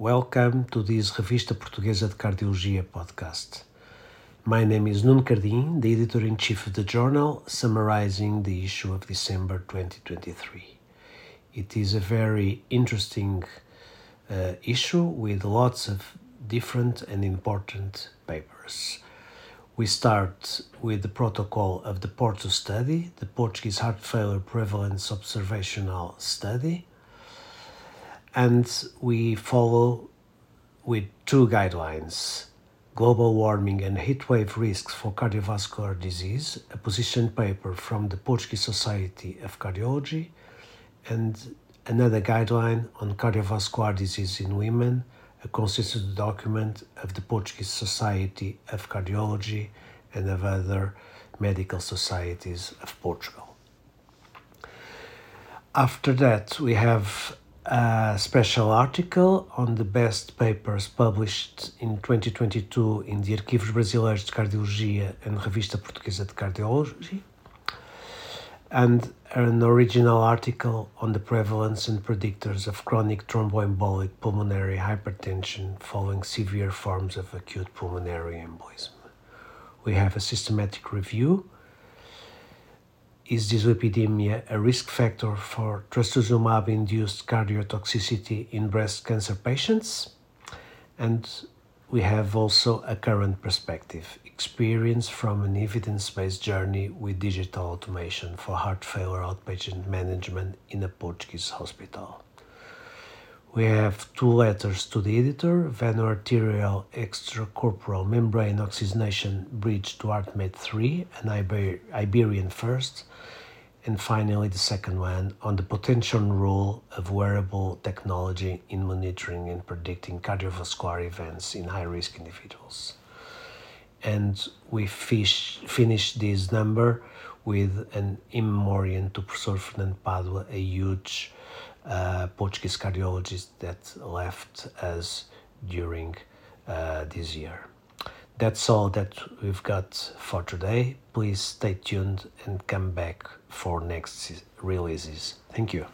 Welcome to this Revista Portuguesa de Cardiologia podcast. My name is Nuno Cardim, the editor in chief of the journal, summarizing the issue of December 2023. It is a very interesting uh, issue with lots of different and important papers. We start with the protocol of the PORTHOS study, the Portuguese heart failure prevalence observational study, and we follow with two guidelines global warming and heatwave risks for cardiovascular disease, a position paper from the Portuguese Society of Cardiology, and another guideline on cardiovascular disease in women a consensus document of the Portuguese Society of Cardiology and of other medical societies of Portugal. After that, we have a special article on the best papers published in 2022 in the Arquivos Brasileiros de Cardiologia and Revista Portuguesa de Cardiology and an original article on the prevalence and predictors of chronic thromboembolic pulmonary hypertension following severe forms of acute pulmonary embolism. We have a systematic review. Is dyslipidemia a risk factor for trastuzumab induced cardiotoxicity in breast cancer patients? And we have also a current perspective experience from an evidence based journey with digital automation for heart failure outpatient management in a Portuguese hospital. We have two letters to the editor Veno-arterial extracorporeal membrane oxygenation bridge to HeartMate 3 and Iber- Iberian first, and finally the second one on the potential role of wearable technology in monitoring and predicting cardiovascular events in high risk individuals. And we fish, finish this number with an in to Professor Fernando Padua, a huge uh, Portuguese cardiologist that left us during uh, this year. That's all that we've got for today. Please stay tuned and come back for next releases. Thank you.